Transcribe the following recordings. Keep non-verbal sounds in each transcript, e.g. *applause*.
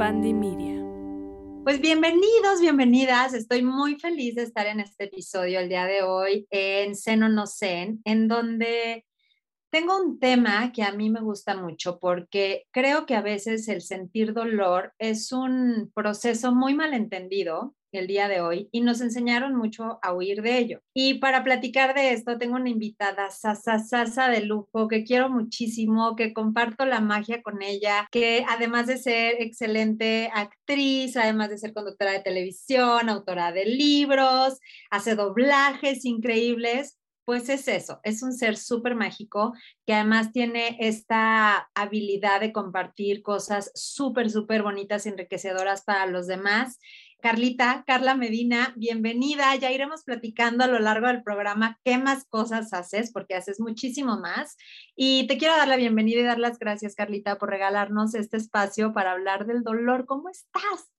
Media. Pues bienvenidos, bienvenidas. Estoy muy feliz de estar en este episodio el día de hoy en Seno No Zen, en donde tengo un tema que a mí me gusta mucho porque creo que a veces el sentir dolor es un proceso muy malentendido el día de hoy y nos enseñaron mucho a huir de ello. Y para platicar de esto, tengo una invitada sasa, sasa de lujo que quiero muchísimo, que comparto la magia con ella, que además de ser excelente actriz, además de ser conductora de televisión, autora de libros, hace doblajes increíbles, pues es eso, es un ser súper mágico que además tiene esta habilidad de compartir cosas súper, súper bonitas enriquecedoras para los demás. Carlita, Carla Medina, bienvenida. Ya iremos platicando a lo largo del programa qué más cosas haces, porque haces muchísimo más. Y te quiero dar la bienvenida y dar las gracias, Carlita, por regalarnos este espacio para hablar del dolor. ¿Cómo estás?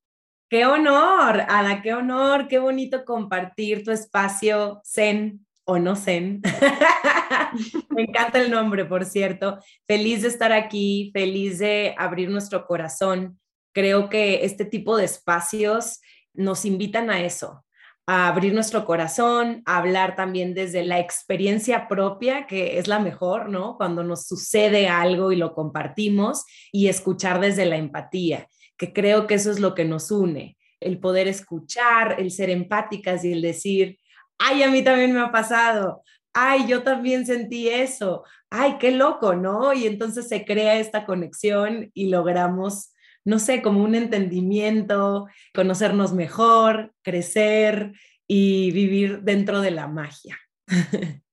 Qué honor, Ana, qué honor, qué bonito compartir tu espacio zen o no zen. *laughs* Me encanta el nombre, por cierto. Feliz de estar aquí, feliz de abrir nuestro corazón. Creo que este tipo de espacios nos invitan a eso, a abrir nuestro corazón, a hablar también desde la experiencia propia, que es la mejor, ¿no? Cuando nos sucede algo y lo compartimos y escuchar desde la empatía, que creo que eso es lo que nos une, el poder escuchar, el ser empáticas y el decir, ay, a mí también me ha pasado, ay, yo también sentí eso, ay, qué loco, ¿no? Y entonces se crea esta conexión y logramos, no sé, como un entendimiento, conocernos mejor, crecer y vivir dentro de la magia. *laughs*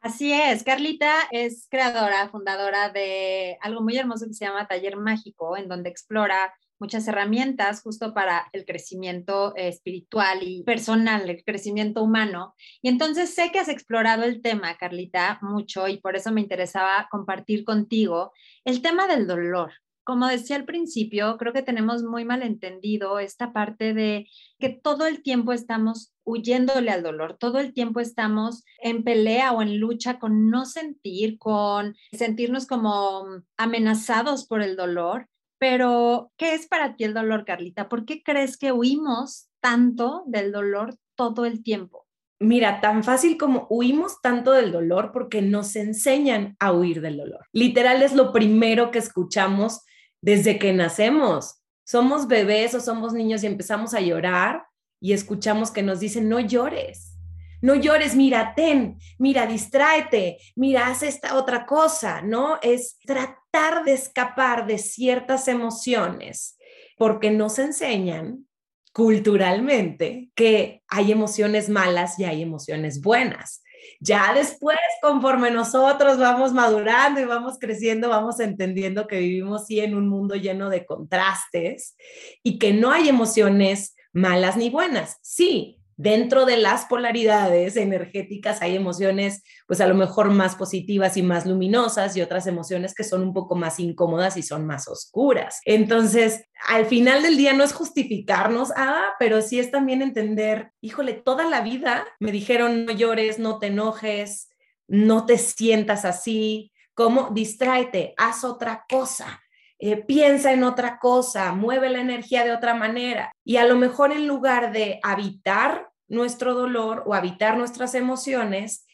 Así es, Carlita es creadora, fundadora de algo muy hermoso que se llama Taller Mágico, en donde explora muchas herramientas justo para el crecimiento eh, espiritual y personal, el crecimiento humano. Y entonces sé que has explorado el tema, Carlita, mucho y por eso me interesaba compartir contigo el tema del dolor. Como decía al principio, creo que tenemos muy mal entendido esta parte de que todo el tiempo estamos huyéndole al dolor, todo el tiempo estamos en pelea o en lucha con no sentir, con sentirnos como amenazados por el dolor pero, ¿qué es para ti el dolor, Carlita? ¿Por qué crees que huimos tanto del dolor todo el tiempo? Mira, tan fácil como huimos tanto del dolor porque nos enseñan a huir del dolor. Literal es lo primero que escuchamos desde que nacemos. Somos bebés o somos niños y empezamos a llorar y escuchamos que nos dicen, no llores, no llores, mira, ten, mira, distráete, mira, haz esta otra cosa, ¿no? Es tratar de escapar de ciertas emociones porque nos enseñan culturalmente que hay emociones malas y hay emociones buenas. Ya después, conforme nosotros vamos madurando y vamos creciendo, vamos entendiendo que vivimos sí en un mundo lleno de contrastes y que no hay emociones malas ni buenas. Sí, dentro de las polaridades energéticas hay emociones, pues a lo mejor más positivas y más luminosas y otras emociones que son un poco más incómodas y son más oscuras. Entonces, al final del día no es justificarnos, ah, pero sí es también entender, híjole, toda la vida me dijeron no llores, no te enojes, no te sientas así, como distráete, haz otra cosa. Eh, piensa en otra cosa, mueve la energía de otra manera. Y a lo mejor en lugar de habitar nuestro dolor o habitar nuestras emociones,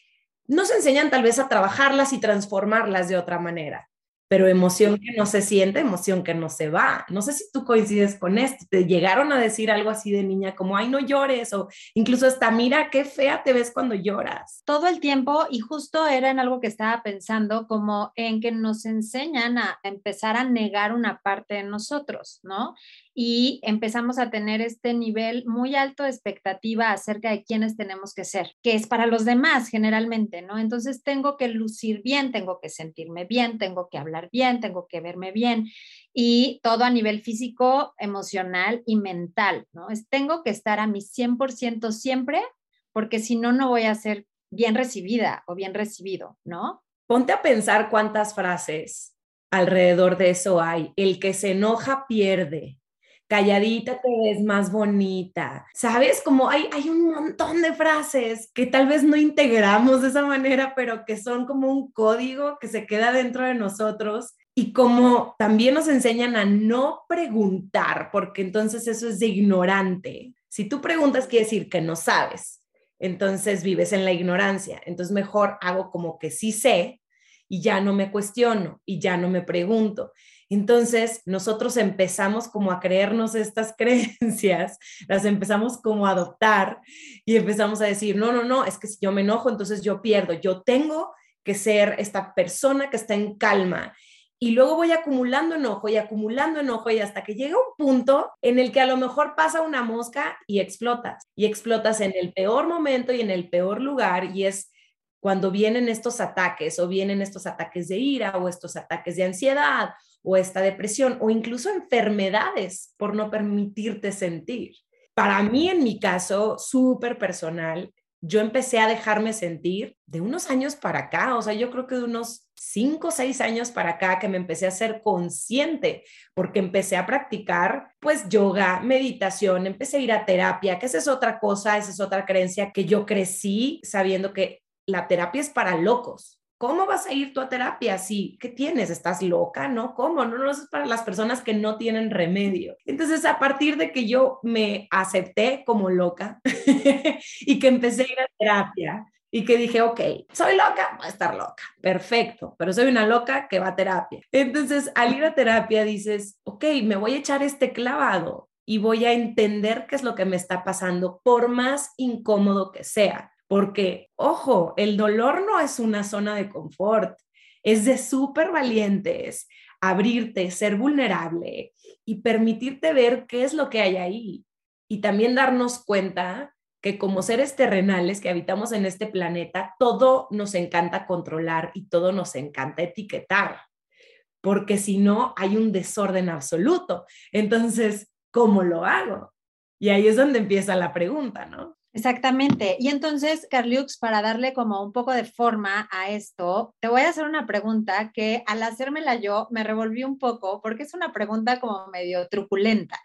nos enseñan tal vez a trabajarlas y transformarlas de otra manera pero emoción que no se siente, emoción que no se va. No sé si tú coincides con esto. Te llegaron a decir algo así de niña como, ay, no llores, o incluso hasta, mira qué fea te ves cuando lloras. Todo el tiempo, y justo era en algo que estaba pensando, como en que nos enseñan a empezar a negar una parte de nosotros, ¿no? Y empezamos a tener este nivel muy alto de expectativa acerca de quiénes tenemos que ser, que es para los demás generalmente, ¿no? Entonces tengo que lucir bien, tengo que sentirme bien, tengo que hablar bien, tengo que verme bien y todo a nivel físico, emocional y mental, ¿no? Es, tengo que estar a mi 100% siempre porque si no, no voy a ser bien recibida o bien recibido, ¿no? Ponte a pensar cuántas frases alrededor de eso hay. El que se enoja pierde calladita te ves más bonita. ¿Sabes? Como hay, hay un montón de frases que tal vez no integramos de esa manera, pero que son como un código que se queda dentro de nosotros y como también nos enseñan a no preguntar, porque entonces eso es de ignorante. Si tú preguntas, quiere decir que no sabes. Entonces vives en la ignorancia. Entonces mejor hago como que sí sé y ya no me cuestiono y ya no me pregunto. Entonces nosotros empezamos como a creernos estas *laughs* creencias, las empezamos como a adoptar y empezamos a decir, no, no, no, es que si yo me enojo, entonces yo pierdo. Yo tengo que ser esta persona que está en calma y luego voy acumulando enojo y acumulando enojo y hasta que llega un punto en el que a lo mejor pasa una mosca y explotas y explotas en el peor momento y en el peor lugar y es cuando vienen estos ataques o vienen estos ataques de ira o estos ataques de ansiedad o esta depresión o incluso enfermedades por no permitirte sentir. Para mí, en mi caso, súper personal, yo empecé a dejarme sentir de unos años para acá, o sea, yo creo que de unos cinco o seis años para acá que me empecé a ser consciente, porque empecé a practicar pues yoga, meditación, empecé a ir a terapia, que esa es otra cosa, esa es otra creencia que yo crecí sabiendo que la terapia es para locos. ¿Cómo vas a ir tú a terapia? Si, ¿qué tienes? ¿Estás loca? ¿No? ¿Cómo? No, no, es para las personas que no tienen remedio. Entonces, a partir de que yo me acepté como loca *laughs* y que empecé a ir a terapia y que dije, ok, soy loca, voy a estar loca, perfecto, pero soy una loca que va a terapia. Entonces, al ir a terapia dices, ok, me voy a echar este clavado y voy a entender qué es lo que me está pasando, por más incómodo que sea porque, ojo, el dolor no es una zona de confort, es de súper valientes abrirte, ser vulnerable y permitirte ver qué es lo que hay ahí. Y también darnos cuenta que como seres terrenales que habitamos en este planeta, todo nos encanta controlar y todo nos encanta etiquetar, porque si no, hay un desorden absoluto. Entonces, ¿cómo lo hago? Y ahí es donde empieza la pregunta, ¿no? Exactamente. Y entonces, Carliux, para darle como un poco de forma a esto, te voy a hacer una pregunta que al hacérmela yo me revolví un poco porque es una pregunta como medio truculenta.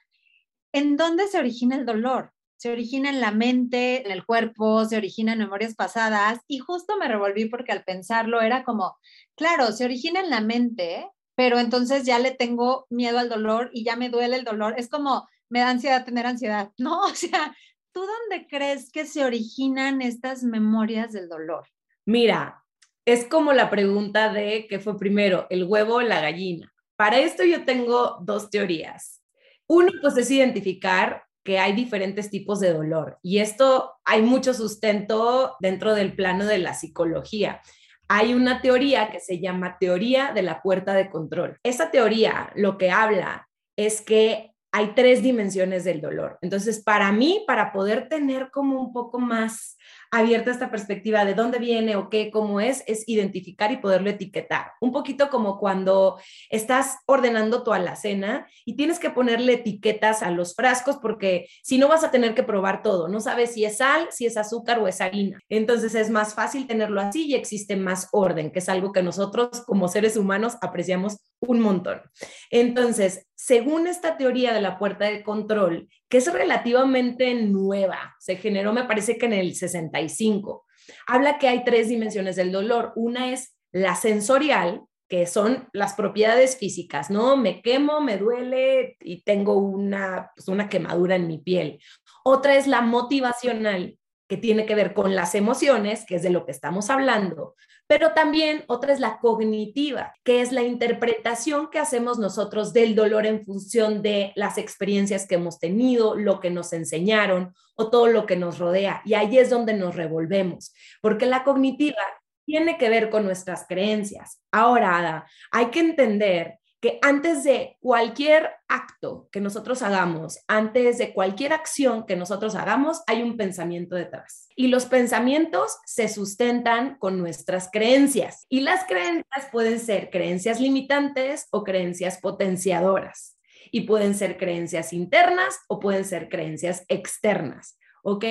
¿En dónde se origina el dolor? ¿Se origina en la mente, en el cuerpo, se origina en memorias pasadas? Y justo me revolví porque al pensarlo era como, claro, se origina en la mente, pero entonces ya le tengo miedo al dolor y ya me duele el dolor. Es como, me da ansiedad tener ansiedad, ¿no? *laughs* O sea, ¿tú dónde crees que se originan estas memorias del dolor? Mira, es como la pregunta de qué fue primero, el huevo o la gallina. Para esto yo tengo dos teorías. Uno, pues es identificar que hay diferentes tipos de dolor y esto hay mucho sustento dentro del plano de la psicología. Hay una teoría que se llama teoría de la puerta de control. Esa teoría lo que habla es que hay tres dimensiones del dolor. Entonces, para mí, para poder tener como un poco más abierta esta perspectiva de dónde viene o qué, cómo es, es identificar y poderlo etiquetar. Un poquito como cuando estás ordenando tu alacena y tienes que ponerle etiquetas a los frascos porque si no vas a tener que probar todo, no sabes si es sal, si es azúcar o es harina. Entonces es más fácil tenerlo así y existe más orden, que es algo que nosotros como seres humanos apreciamos un montón. Entonces, según esta teoría de la puerta de control, que es relativamente nueva, se generó me parece que en el 65, habla que hay tres dimensiones del dolor. Una es la sensorial, que son las propiedades físicas, ¿no? Me quemo, me duele y tengo una, pues, una quemadura en mi piel. Otra es la motivacional, que tiene que ver con las emociones, que es de lo que estamos hablando, pero también otra es la cognitiva, que es la interpretación que hacemos nosotros del dolor en función de las experiencias que hemos tenido, lo que nos enseñaron o todo lo que nos rodea. Y ahí es donde nos revolvemos, porque la cognitiva tiene que ver con nuestras creencias. Ahora, Ada, hay que entender que antes de cualquier acto que nosotros hagamos, antes de cualquier acción que nosotros hagamos, hay un pensamiento detrás. Y los pensamientos se sustentan con nuestras creencias. Y las creencias pueden ser creencias limitantes o creencias potenciadoras. Y pueden ser creencias internas o pueden ser creencias externas. ¿Ok?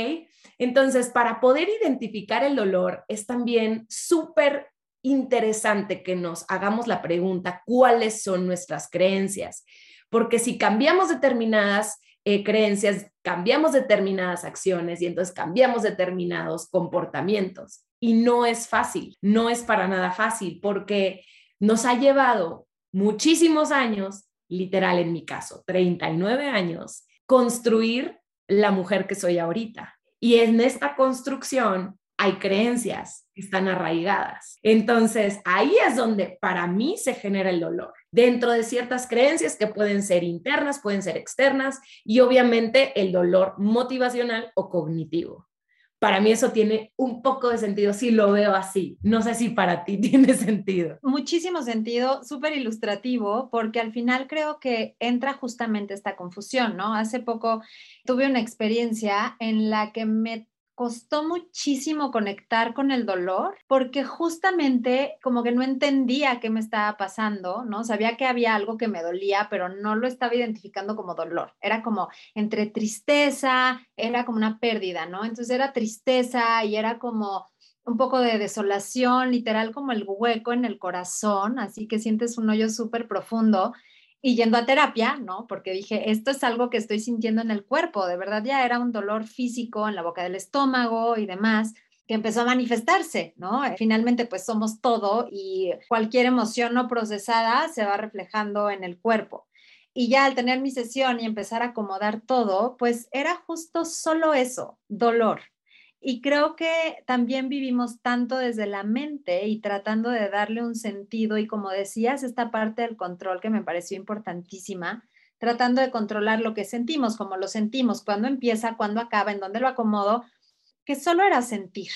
Entonces, para poder identificar el dolor es también súper interesante que nos hagamos la pregunta, ¿cuáles son nuestras creencias? Porque si cambiamos determinadas eh, creencias, cambiamos determinadas acciones y entonces cambiamos determinados comportamientos. Y no es fácil, no es para nada fácil porque nos ha llevado muchísimos años, literal en mi caso, 39 años, construir la mujer que soy ahorita. Y en esta construcción hay creencias que están arraigadas. Entonces, ahí es donde para mí se genera el dolor, dentro de ciertas creencias que pueden ser internas, pueden ser externas, y obviamente el dolor motivacional o cognitivo. Para mí eso tiene un poco de sentido si lo veo así. No sé si para ti *laughs* tiene sentido. Muchísimo sentido, súper ilustrativo, porque al final creo que entra justamente esta confusión, ¿no? Hace poco tuve una experiencia en la que me costó muchísimo conectar con el dolor porque justamente como que no entendía qué me estaba pasando, ¿no? Sabía que había algo que me dolía, pero no lo estaba identificando como dolor. Era como entre tristeza, era como una pérdida, ¿no? Entonces era tristeza y era como un poco de desolación, literal como el hueco en el corazón, así que sientes un hoyo súper profundo y yendo a terapia, ¿no? Porque dije, esto es algo que estoy sintiendo en el cuerpo, de verdad ya era un dolor físico en la boca del estómago y demás que empezó a manifestarse, ¿no? Finalmente, pues somos todo y cualquier emoción no procesada se va reflejando en el cuerpo. Y ya al tener mi sesión y empezar a acomodar todo, pues era justo solo eso, dolor, y creo que también vivimos tanto desde la mente y tratando de darle un sentido y como decías, esta parte del control que me pareció importantísima, tratando de controlar lo que sentimos, como lo sentimos, cuándo empieza, cuándo acaba, en dónde lo acomodo, que solo era sentir,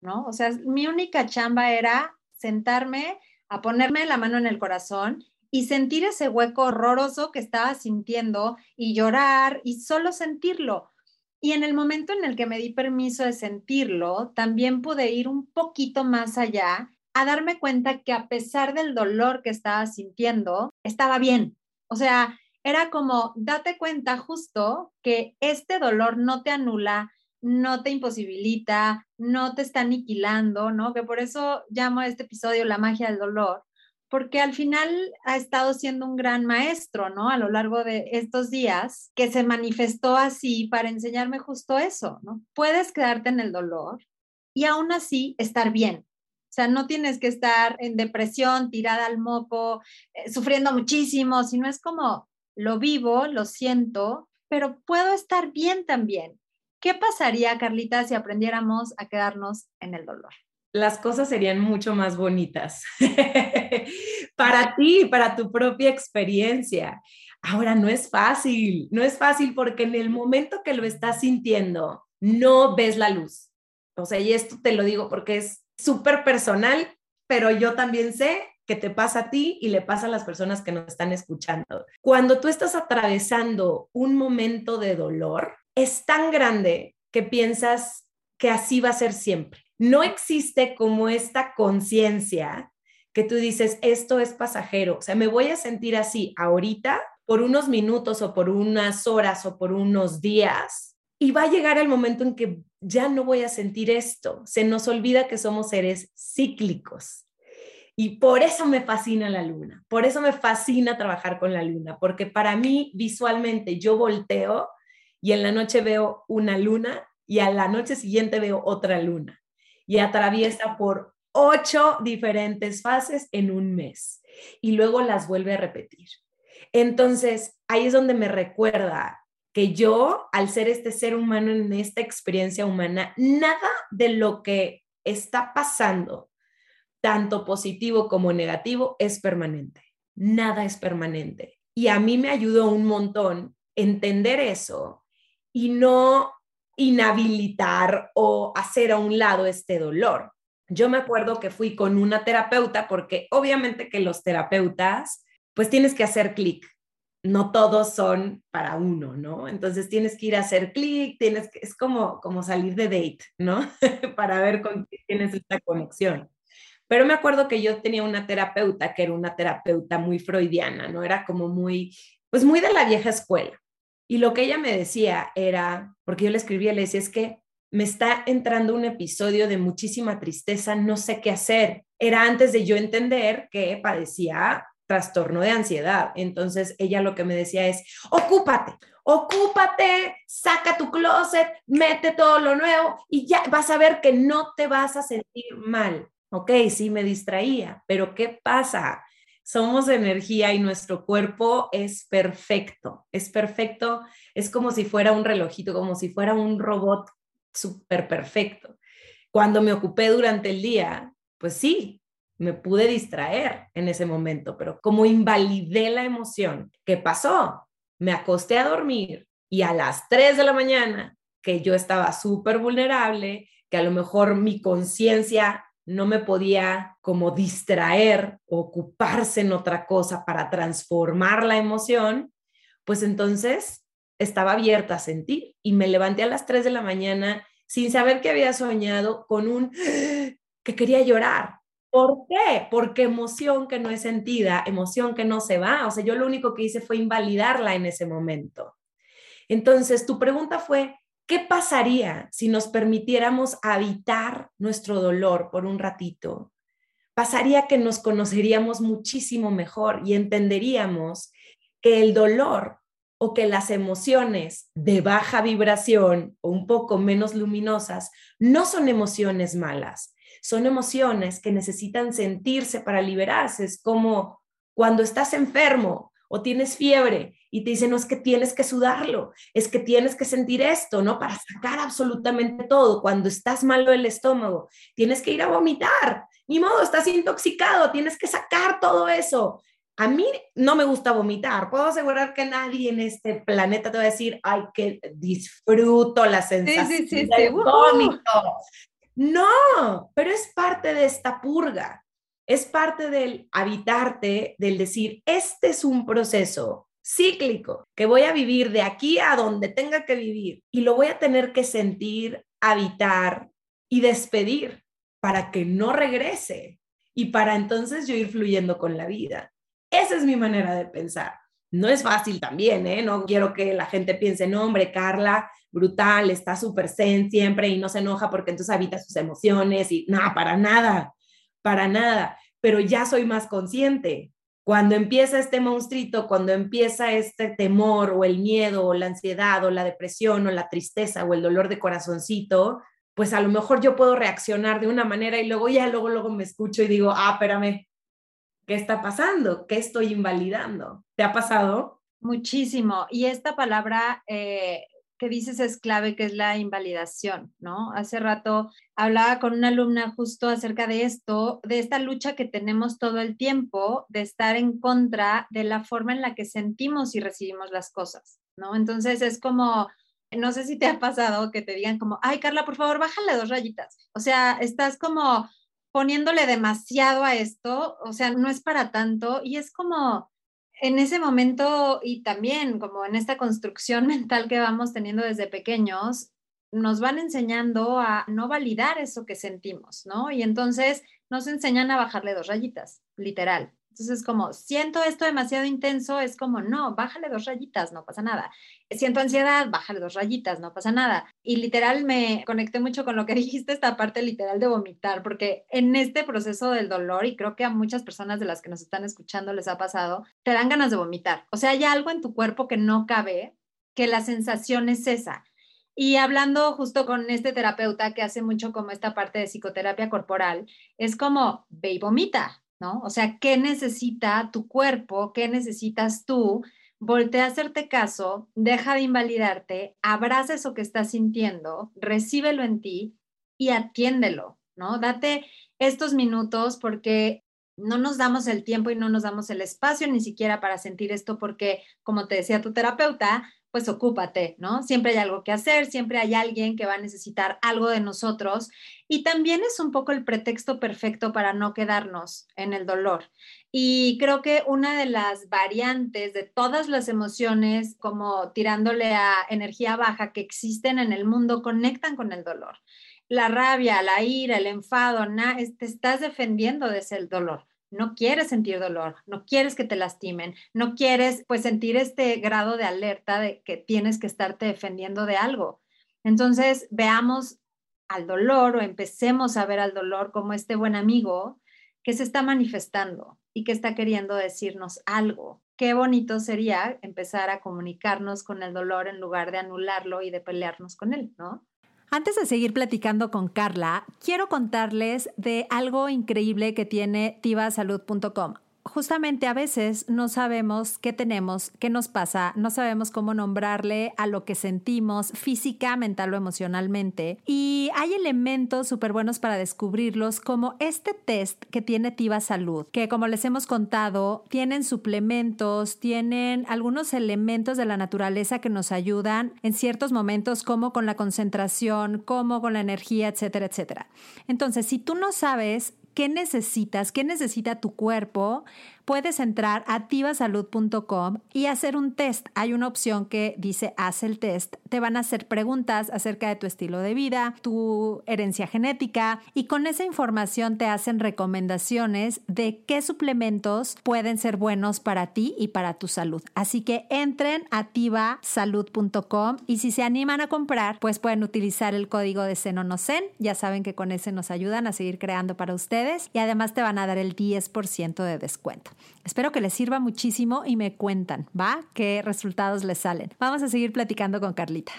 ¿no? O sea, mi única chamba era sentarme a ponerme la mano en el corazón y sentir ese hueco horroroso que estaba sintiendo y llorar y solo sentirlo y en el momento en el que me di permiso de sentirlo, también pude ir un poquito más allá a darme cuenta que a pesar del dolor que estaba sintiendo, estaba bien. O sea, era como, date cuenta justo que este dolor no te anula, no te imposibilita, no te está aniquilando, ¿no? Que por eso llamo a este episodio la magia del dolor, porque al final ha estado siendo un gran maestro, ¿no? A lo largo de estos días, que se manifestó así para enseñarme justo eso, ¿no? Puedes quedarte en el dolor y aún así estar bien. O sea, no tienes que estar en depresión, tirada al moco, eh, sufriendo muchísimo, sino es como lo vivo, lo siento, pero puedo estar bien también. ¿Qué pasaría, Carlita, si aprendiéramos a quedarnos en el dolor? Las cosas serían mucho más bonitas *laughs* para ti, para tu propia experiencia. Ahora no es fácil, no es fácil porque en el momento que lo estás sintiendo, no ves la luz. O sea, y esto te lo digo porque es súper personal, pero yo también sé que te pasa a ti y le pasa a las personas que nos están escuchando. Cuando tú estás atravesando un momento de dolor, es tan grande que piensas que así va a ser siempre no existe como esta conciencia que tú dices, esto es pasajero, o sea, me voy a sentir así ahorita por unos minutos o por unas horas o por unos días y va a llegar el momento en que ya no voy a sentir esto. Se nos olvida que somos seres cíclicos. Y por eso me fascina la luna, por eso me fascina trabajar con la luna, porque para mí visualmente yo volteo y en la noche veo una luna y a la noche siguiente veo otra luna y atraviesa por ocho diferentes fases en un mes y luego las vuelve a repetir. Entonces, ahí es donde me recuerda que yo, al ser este ser humano en esta experiencia humana, nada de lo que está pasando, tanto positivo como negativo, es permanente. Nada es permanente. Y a mí me ayudó un montón entender eso y no inhabilitar o hacer a un lado este dolor. Yo me acuerdo que fui con una terapeuta porque obviamente que los terapeutas, pues tienes que hacer clic. No todos son para uno, ¿no? Entonces tienes que ir a hacer clic, tienes que, es como, como salir de date, ¿no? *laughs* para ver con quién tienes esta conexión. Pero me acuerdo que yo tenía una terapeuta que era una terapeuta muy freudiana, ¿no? Era como muy, pues muy de la vieja escuela. Y lo que ella me decía era, porque yo le escribía, le decía, es que me está entrando un episodio de muchísima tristeza, no sé qué hacer. Era antes de yo entender que padecía trastorno de ansiedad. Entonces ella lo que me decía es, ocúpate, ocúpate, saca tu closet, mete todo lo nuevo y ya vas a ver que no te vas a sentir mal. Ok, sí me distraía, pero ¿qué pasa? Somos energía y nuestro cuerpo es perfecto, es perfecto, es como si fuera un relojito, como si fuera un robot súper perfecto. Cuando me ocupé durante el día, pues sí, me pude distraer en ese momento, pero como invalidé la emoción, ¿qué pasó? Me acosté a dormir y a las 3 de la mañana, que yo estaba súper vulnerable, que a lo mejor mi conciencia no me podía como distraer, ocuparse en otra cosa para transformar la emoción, pues entonces estaba abierta a sentir y me levanté a las 3 de la mañana sin saber que había soñado con un que quería llorar. ¿Por qué? Porque emoción que no es sentida, emoción que no se va. O sea, yo lo único que hice fue invalidarla en ese momento. Entonces, tu pregunta fue, ¿Qué pasaría si nos permitiéramos habitar nuestro dolor por un ratito? Pasaría que nos conoceríamos muchísimo mejor y entenderíamos que el dolor o que las emociones de baja vibración o un poco menos luminosas no son emociones malas, son emociones que necesitan sentirse para liberarse. Es como cuando estás enfermo o tienes fiebre y te dicen, no es que tienes que sudarlo, es que tienes que sentir esto, ¿no? Para sacar absolutamente todo. Cuando estás malo del estómago, tienes que ir a vomitar. Ni modo, estás intoxicado, tienes que sacar todo eso. A mí no me gusta vomitar. Puedo asegurar que nadie en este planeta te va a decir, ay, que disfruto la sensación sí, del vómito. No, pero es parte de esta purga es parte del habitarte, del decir, este es un proceso cíclico que voy a vivir de aquí a donde tenga que vivir y lo voy a tener que sentir, habitar y despedir para que no regrese y para entonces yo ir fluyendo con la vida. Esa es mi manera de pensar. No es fácil también, ¿eh? No quiero que la gente piense, no, hombre, Carla, brutal, está súper zen siempre y no se enoja porque entonces habita sus emociones y nada, para nada para nada, pero ya soy más consciente. Cuando empieza este monstruito, cuando empieza este temor o el miedo o la ansiedad o la depresión o la tristeza o el dolor de corazoncito, pues a lo mejor yo puedo reaccionar de una manera y luego ya luego luego me escucho y digo, ah, espérame, ¿qué está pasando? ¿Qué estoy invalidando? ¿Te ha pasado? Muchísimo. Y esta palabra eh, que dices es clave, que es la invalidación, ¿no? Hace rato hablaba con una alumna justo acerca de esto, de esta lucha que tenemos todo el tiempo de estar en contra de la forma en la que sentimos y recibimos las cosas, ¿no? Entonces es como, no sé si te ha pasado que te digan como, ay, Carla, por favor, bájale dos rayitas. O sea, estás como poniéndole demasiado a esto, o sea, no es para tanto y es como en ese momento y también como en esta construcción *laughs* mental que vamos teniendo desde pequeños, nos van enseñando a no validar eso que sentimos, ¿no? Y entonces nos enseñan a bajarle dos rayitas, literal. Entonces, como siento esto demasiado intenso, es como, no, bájale dos rayitas, no pasa nada. Siento ansiedad, bájale dos rayitas, no pasa nada. Y literal me conecté mucho con lo que *laughs* dijiste, esta parte literal de vomitar, porque en este proceso del dolor, y creo que a muchas personas de las que nos están escuchando les ha pasado, te dan ganas de vomitar. O sea, hay algo en tu cuerpo que no cabe, que la sensación es esa. Y hablando justo con este terapeuta que hace mucho como esta parte de psicoterapia corporal, es como, ve y vomita, O sea, ¿qué necesita tu cuerpo? ¿Qué necesitas tú? Voltea a hacerte caso, deja de invalidarte, abraza eso que estás sintiendo, recíbelo en ti y atiéndelo, ¿no? Date estos minutos porque no nos damos el tiempo y no nos damos el espacio ni siquiera para sentir esto porque, como te decía tu terapeuta, pues ocúpate, ¿no? Siempre hay algo que hacer, siempre hay alguien que va a necesitar algo de nosotros y también es un poco el pretexto perfecto para no quedarnos en el dolor. Y creo que una de las variantes de todas las emociones, como tirándole a energía baja que existen en el mundo, conectan con el dolor. La rabia, la ira, el enfado, te estás defendiendo de ese dolor no quieres sentir dolor, no quieres que te lastimen, no quieres pues sentir este grado de alerta de que tienes que estarte defendiendo de algo. Entonces, veamos al dolor o empecemos a ver al dolor como este buen amigo que se está manifestando y que está queriendo decirnos algo. Qué bonito sería empezar a comunicarnos con el dolor en lugar de anularlo y de pelearnos con él, ¿no? Antes de seguir platicando con Carla, quiero contarles de algo increíble que tiene tivasalud.com. justamente a veces no sabemos qué tenemos, qué nos pasa, no sabemos cómo nombrarle a lo que sentimos física, mental o emocionalmente. Y hay elementos súper buenos para descubrirlos, como este test que tiene Tiva Salud, que como les hemos contado, tienen suplementos, tienen algunos elementos de la naturaleza que nos ayudan en ciertos momentos, como con la concentración, como con la energía, etcétera, etcétera. Entonces, si tú no sabes qué necesitas, qué necesita tu cuerpo, puedes entrar a activasalud.com y hacer un test. Hay una opción que dice haz el test. Te van a hacer preguntas acerca de tu estilo de vida, tu herencia genética y con esa información te hacen recomendaciones de qué suplementos pueden ser buenos para ti y para tu salud. Así que entren a activasalud.com y si se animan a comprar, pues pueden utilizar el código de Senonosen. Ya saben que con ese nos ayudan a seguir creando para ustedes y además te van a dar el 10% de descuento. Espero que les sirva muchísimo y me cuentan, ¿va? ¿Qué resultados les salen? Vamos a seguir platicando con Carlita.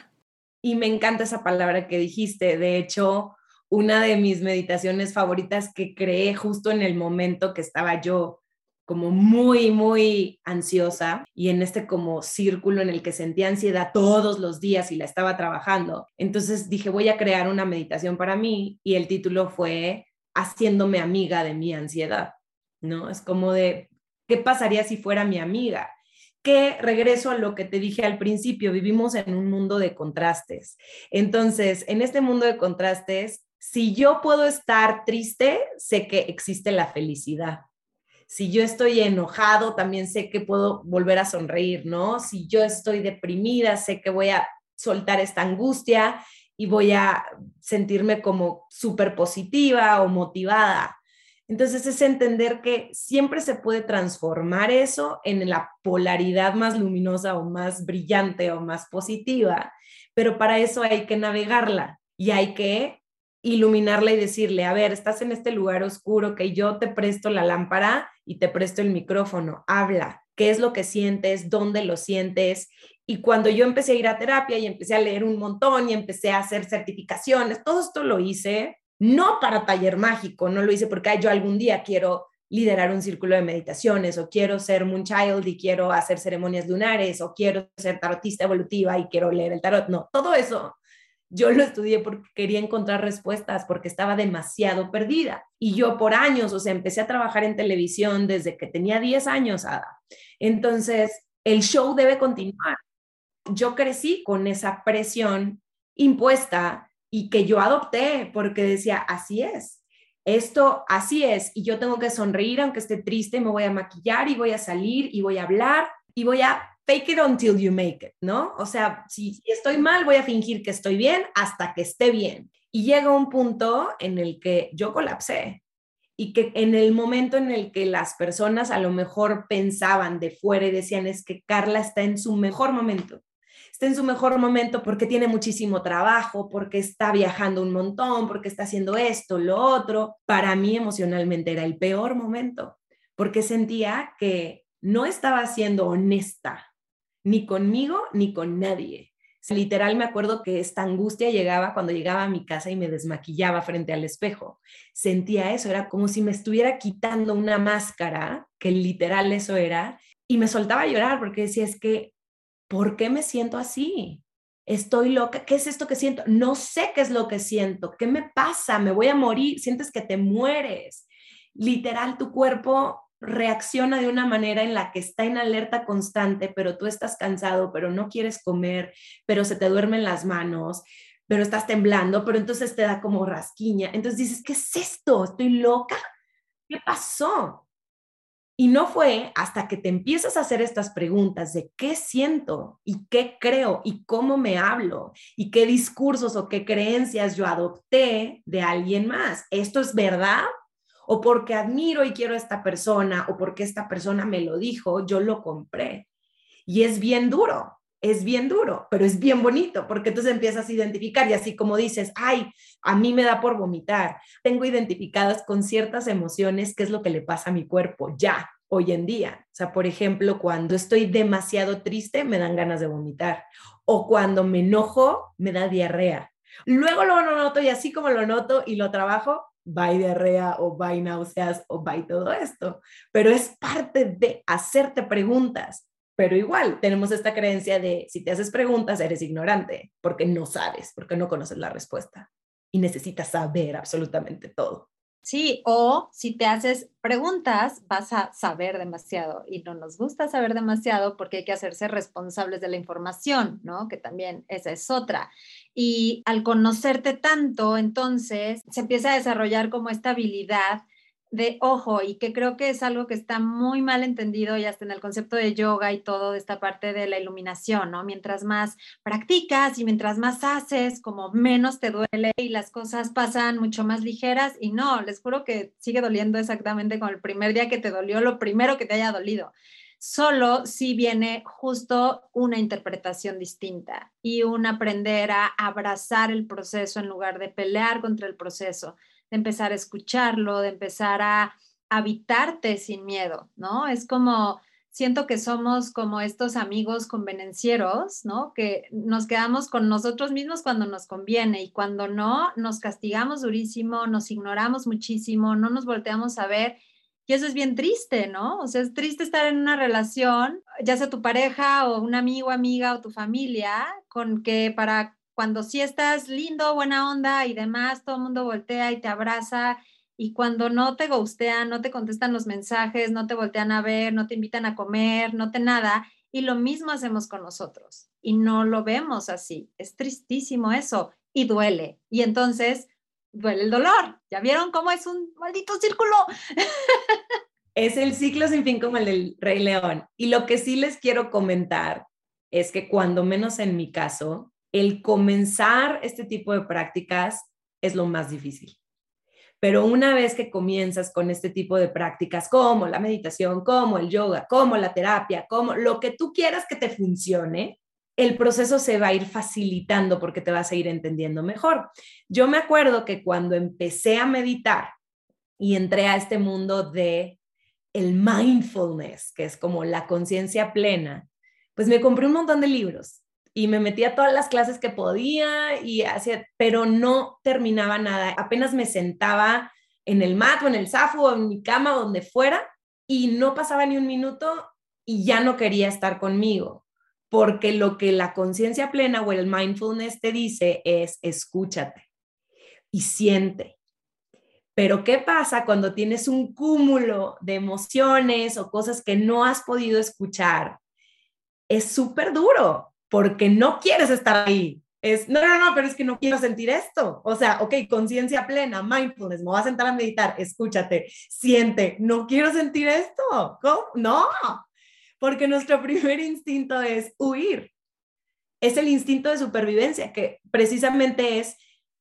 Y me encanta esa palabra que dijiste. De hecho, una de mis meditaciones favoritas que creé justo en el momento que estaba yo como muy, muy ansiosa y en este como círculo en el que sentía ansiedad todos los días y la estaba trabajando. Entonces dije, voy a crear una meditación para mí y el título fue Haciéndome amiga de mi ansiedad. ¿No? Es como de, ¿qué pasaría si fuera mi amiga? Que regreso a lo que te dije al principio, vivimos en un mundo de contrastes. Entonces, en este mundo de contrastes, si yo puedo estar triste, sé que existe la felicidad. Si yo estoy enojado, también sé que puedo volver a sonreír, ¿no? Si yo estoy deprimida, sé que voy a soltar esta angustia y voy a sentirme como súper positiva o motivada. Entonces es entender que siempre se puede transformar eso en la polaridad más luminosa o más brillante o más positiva, pero para eso hay que navegarla y hay que iluminarla y decirle, a ver, estás en este lugar oscuro, que yo te presto la lámpara y te presto el micrófono, habla, qué es lo que sientes, dónde lo sientes. Y cuando yo empecé a ir a terapia y empecé a leer un montón y empecé a hacer certificaciones, todo esto lo hice no para taller mágico, no lo hice porque yo algún día quiero liderar un círculo de meditaciones o quiero ser Moonchild y quiero hacer ceremonias lunares o quiero ser tarotista evolutiva y quiero leer el tarot. No, todo eso yo lo estudié porque quería encontrar respuestas, porque estaba demasiado perdida. Y yo por años, o sea, empecé a trabajar en televisión desde que tenía 10 años, Ada. Entonces, el show debe continuar. Yo crecí con esa presión impuesta y que yo adopté porque decía, así es, esto así es, y yo tengo que sonreír aunque esté triste, me voy a maquillar y voy a salir y voy a hablar y voy a fake it until you make it, ¿no? O sea, si, estoy mal, voy a fingir que estoy bien hasta que esté bien. Y llega un punto en el que yo colapsé y que en el momento en el que las personas a lo mejor pensaban de fuera y decían es que Carla está en su mejor momento en su mejor momento porque tiene muchísimo trabajo, porque está viajando un montón, porque está haciendo esto, lo otro. Para mí emocionalmente era el peor momento, porque sentía que no estaba siendo honesta, ni conmigo ni con nadie. Literal me acuerdo que esta angustia llegaba cuando llegaba a mi casa y me desmaquillaba frente al espejo. Sentía eso, era como si me estuviera quitando una máscara, que literal eso era, y me soltaba a llorar porque decía, es que ¿por qué me siento así? Estoy loca, ¿qué es esto que siento? No sé qué es lo que siento, ¿qué me pasa? Me voy a morir, sientes que te mueres. Literal, tu cuerpo reacciona de una manera en la que está en alerta constante, pero tú estás cansado, pero no quieres comer, pero se te duermen las manos, pero estás temblando, pero entonces te da como rasquiña. Entonces dices, ¿qué es esto? ¿Estoy loca? ¿Qué pasó? Y no fue hasta que te empiezas a hacer estas preguntas de qué siento y qué creo y cómo me hablo y qué discursos o qué creencias yo adopté de alguien más. ¿Esto es verdad? O porque admiro y quiero a esta persona o porque esta persona me lo dijo, yo lo compré. Y es bien duro, es bien duro, pero es bien bonito, porque entonces empiezas a identificar y así como dices, ay, a mí me da por vomitar, tengo identificadas con ciertas emociones qué es lo que le pasa a mi cuerpo ya, hoy en día. O sea, por ejemplo, cuando estoy demasiado triste, me dan ganas de vomitar, o cuando me enojo, me da diarrea. Luego lo noto y así como lo noto y lo trabajo, bye diarrea o bye náuseas o bye todo esto, pero es parte de hacerte preguntas. Pero igual tenemos esta creencia de si te haces preguntas eres ignorante porque no sabes, porque no conoces la respuesta y necesitas saber absolutamente todo. Sí, o si te haces preguntas, vas a saber demasiado y no nos gusta saber demasiado porque hay que hacerse responsables de la información, ¿no? Que también esa es otra. Y al conocerte tanto, entonces se empieza a desarrollar como esta habilidad de ojo y que creo que es algo que está muy mal entendido y hasta en el concepto de yoga y todo de esta parte de la iluminación, ¿no? Mientras más practicas y mientras más haces, como menos te duele y las cosas pasan mucho más ligeras y no, les juro que sigue doliendo exactamente como el primer día que te dolió, lo primero que te haya dolido. Solo si viene justo una interpretación distinta y un aprender a abrazar el proceso en lugar de pelear contra el proceso de empezar a escucharlo, de empezar a habitarte sin miedo, ¿no? Es como, siento que somos como estos amigos convenencieros, ¿no? Que nos quedamos con nosotros mismos cuando nos conviene y cuando no, nos castigamos durísimo, nos ignoramos muchísimo, no nos volteamos a ver. Y eso es bien triste, ¿no? O sea, es triste estar en una relación, ya sea tu pareja o un amigo, amiga o tu familia, con que para cuando sí estás lindo, buena onda y demás, todo el mundo voltea y te abraza. Y cuando no te gustean, no te contestan los mensajes, no te voltean a ver, no te invitan a comer, no te nada. Y lo mismo hacemos con nosotros. Y no lo vemos así. Es tristísimo eso. Y duele. Y entonces duele el dolor. ¿Ya vieron cómo es un maldito círculo? *laughs* Es el ciclo sin fin como el del Rey León. Y lo que sí les quiero comentar es que cuando menos en mi caso, el comenzar este tipo de prácticas es lo más difícil. Pero una vez que comienzas con este tipo de prácticas, como la meditación, como el yoga, como la terapia, como lo que tú quieras que te funcione, el proceso se va a ir facilitando porque te vas a ir entendiendo mejor. Yo me acuerdo que cuando empecé a meditar y entré a este mundo de el mindfulness, que es como la conciencia plena, pues me compré un montón de libros y me metía a todas las clases que podía y hacía, pero no terminaba nada. Apenas me sentaba en el mat o en el zafo o en mi cama, donde fuera, y no pasaba ni un minuto y ya no quería estar conmigo, porque lo que la conciencia plena o el mindfulness te dice es escúchate y siente. Pero ¿qué pasa cuando tienes un cúmulo de emociones o cosas que no has podido escuchar? Es súper duro, porque no quieres estar ahí. Es, no, no, no, pero es que no quiero sentir esto. O sea, ok, conciencia plena, mindfulness, me voy a sentar a meditar, escúchate, siente, no quiero sentir esto. ¿Cómo? No, porque nuestro *laughs* primer instinto es huir. Es el instinto de supervivencia, que precisamente es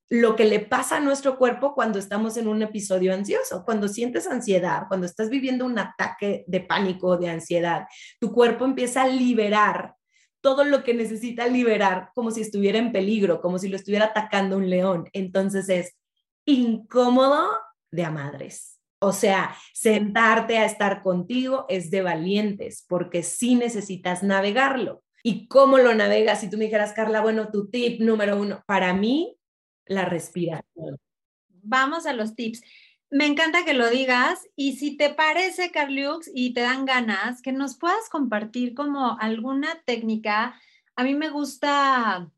lo que le pasa a nuestro cuerpo cuando estamos en un episodio ansioso, cuando sientes ansiedad, cuando estás viviendo un ataque de pánico, de ansiedad, tu cuerpo empieza a liberar todo lo que necesita liberar como si estuviera en peligro, como si lo estuviera atacando un león. Entonces es incómodo de a. O sea, sentarte a estar contigo es de valientes porque sí necesitas navegarlo. ¿Y cómo lo navegas? Si tú me dijeras, Carla, bueno, tu tip número uno, para mí, la respiración. Vamos a los tips me encanta que lo digas y si te parece, Carliux, y te dan ganas, que nos puedas compartir como alguna técnica. A mí me gusta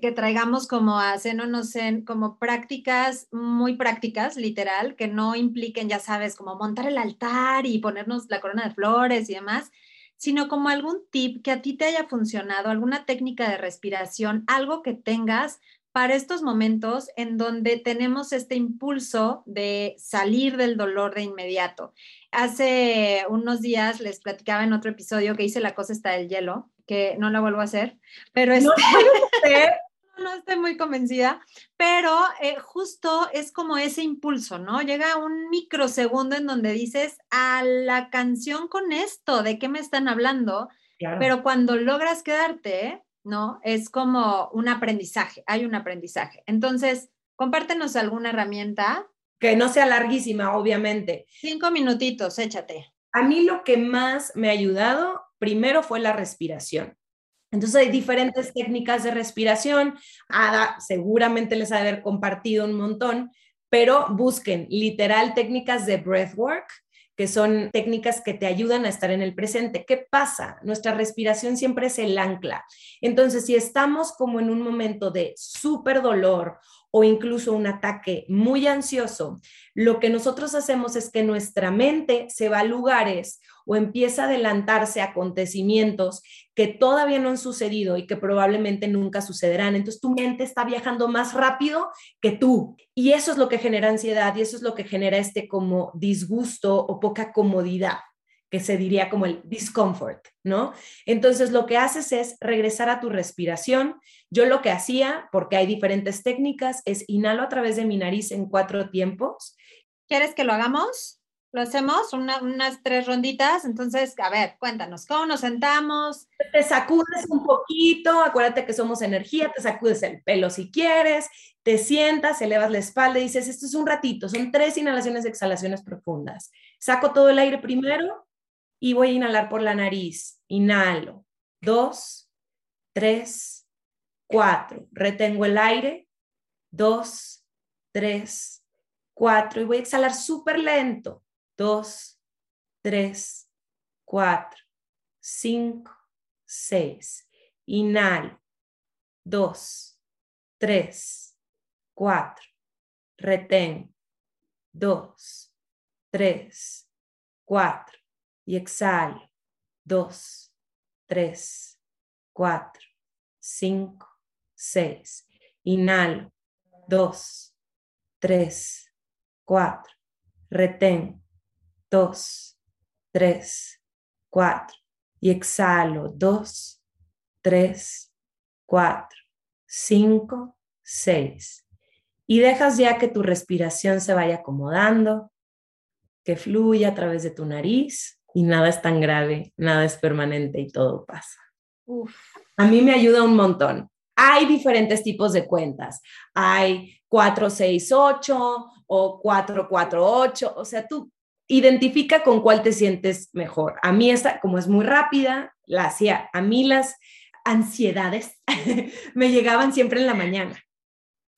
que traigamos como a no no sé, como prácticas muy prácticas, literal, que no impliquen, ya sabes, como montar el altar y ponernos la corona de flores y demás, sino como algún tip que a ti te haya funcionado, alguna técnica de respiración, algo que tengas para estos momentos en donde tenemos este impulso de salir del dolor de inmediato. Hace unos días les platicaba en otro episodio que hice la cosa está del hielo, que no la vuelvo a hacer, pero no, *laughs* no estoy muy convencida, pero eh, justo es como ese impulso, ¿no? Llega un microsegundo en donde dices, a la canción con esto, ¿de qué me están hablando? Pero cuando logras quedarte, ¿no? Es como un aprendizaje, hay un aprendizaje. Entonces, compártenos alguna herramienta. Que no sea larguísima, obviamente. Cinco minutitos, échate. A mí lo que más me ha ayudado, primero fue la respiración. Entonces hay diferentes técnicas de respiración. Ada seguramente les ha de haber compartido un montón, pero busquen literal técnicas de breathwork que son técnicas que te ayudan a estar en el presente. ¿Qué pasa? Nuestra respiración siempre es el ancla. Entonces, si estamos como en un momento de súper dolor o incluso un ataque muy ansioso, lo que nosotros hacemos es que nuestra mente se va a lugares o empieza a adelantarse acontecimientos que todavía no han sucedido y que probablemente nunca sucederán. Entonces tu mente está viajando más rápido que tú. Y eso es lo que genera ansiedad y eso es lo que genera este como disgusto o poca comodidad que se diría como el discomfort, ¿no? Entonces lo que haces es regresar a tu respiración. Yo lo que hacía, porque hay diferentes técnicas, es inhalo a través de mi nariz en cuatro tiempos. ¿Quieres que lo hagamos? Lo hacemos unas tres ronditas. Entonces, a ver, cuéntanos, ¿cómo nos sentamos? Te sacudes un poquito, acuérdate que somos energía, te sacudes el pelo si quieres, te sientas, elevas la espalda y dices, esto es un ratito, son tres inhalaciones exhalaciones profundas. Saco todo el aire primero, y voy a inhalar por la nariz. Inhalo. Dos, tres, cuatro. Retengo el aire. Dos, tres, cuatro. Y voy a exhalar súper lento. Dos, tres, cuatro, cinco, seis. Inhalo. Dos, tres, cuatro. Retengo. Dos, tres, cuatro y exhalo. Dos, tres, cuatro, cinco, seis. Inhalo. Dos, tres, cuatro. Retén. Dos, tres, cuatro. Y exhalo. Dos, tres, cuatro, cinco, seis. Y dejas ya que tu respiración se vaya acomodando, que fluya a través de tu nariz y nada es tan grave, nada es permanente y todo pasa. A mí me ayuda un montón. Hay diferentes tipos de cuentas. Hay 468 o 448, o sea, tú identifica con cuál te sientes mejor. A mí esta, como es muy rápida, la hacía. A mí las ansiedades *laughs* me llegaban siempre en la mañana.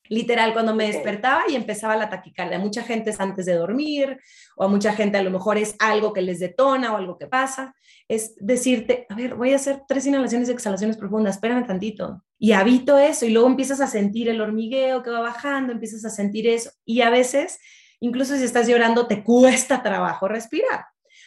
Literal, cuando me despertaba y empezaba la taquicardia. Mucha gente es antes de dormir o a mucha gente a lo mejor es algo que les detona o algo que pasa. Es decirte, a ver, voy a hacer tres inhalaciones y exhalaciones profundas, espérame tantito. Y habito eso y luego empiezas a sentir el hormigueo que va bajando, empiezas a sentir eso. Y a veces, incluso si estás llorando, te cuesta trabajo respirar.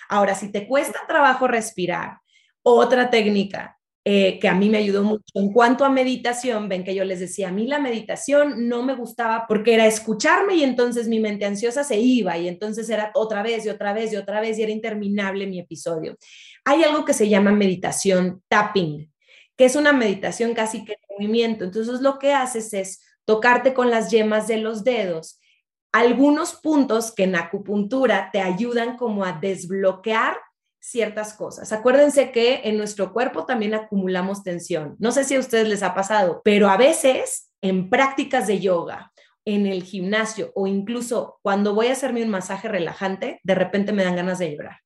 Ahora, si te cuesta trabajo respirar, otra técnica eh, que a mí me ayudó mucho. En cuanto a meditación, ven que yo les decía, a mí la meditación no me gustaba porque era escucharme y entonces mi mente ansiosa se iba y entonces era otra vez y otra vez y otra vez y era interminable mi episodio. Hay algo que se llama meditación tapping, que es una meditación casi que en movimiento. Entonces lo que haces es tocarte con las yemas de los dedos algunos puntos que en acupuntura te ayudan como a desbloquear ciertas cosas. Acuérdense que en nuestro cuerpo también acumulamos tensión. No sé si a ustedes les ha pasado, pero a veces en prácticas de yoga, en el gimnasio o incluso cuando voy a hacerme un masaje relajante, de repente me dan ganas de llorar.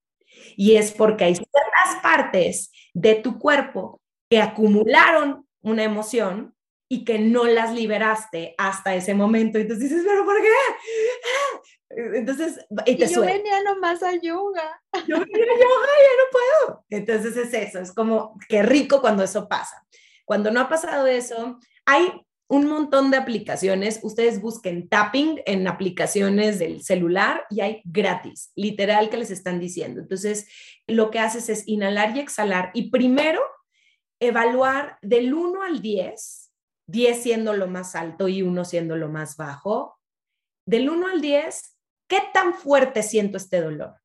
Y es porque hay ciertas partes de tu cuerpo que acumularon una emoción y que no las liberaste hasta ese momento. Entonces dices, pero ¿por qué? Entonces, y yo venía nomás a yoga. Yo venía a yoga y ya no puedo. Entonces es eso, es como qué rico cuando eso pasa. Cuando no ha pasado eso, hay un montón de aplicaciones. Ustedes busquen tapping en aplicaciones del celular y hay gratis, literal que les están diciendo. Entonces, lo que haces es inhalar y exhalar y primero evaluar del 1 al 10, 10 siendo lo más alto y 1 siendo lo más bajo. Del 1 al 10, ¿Qué tan fuerte siento este dolor?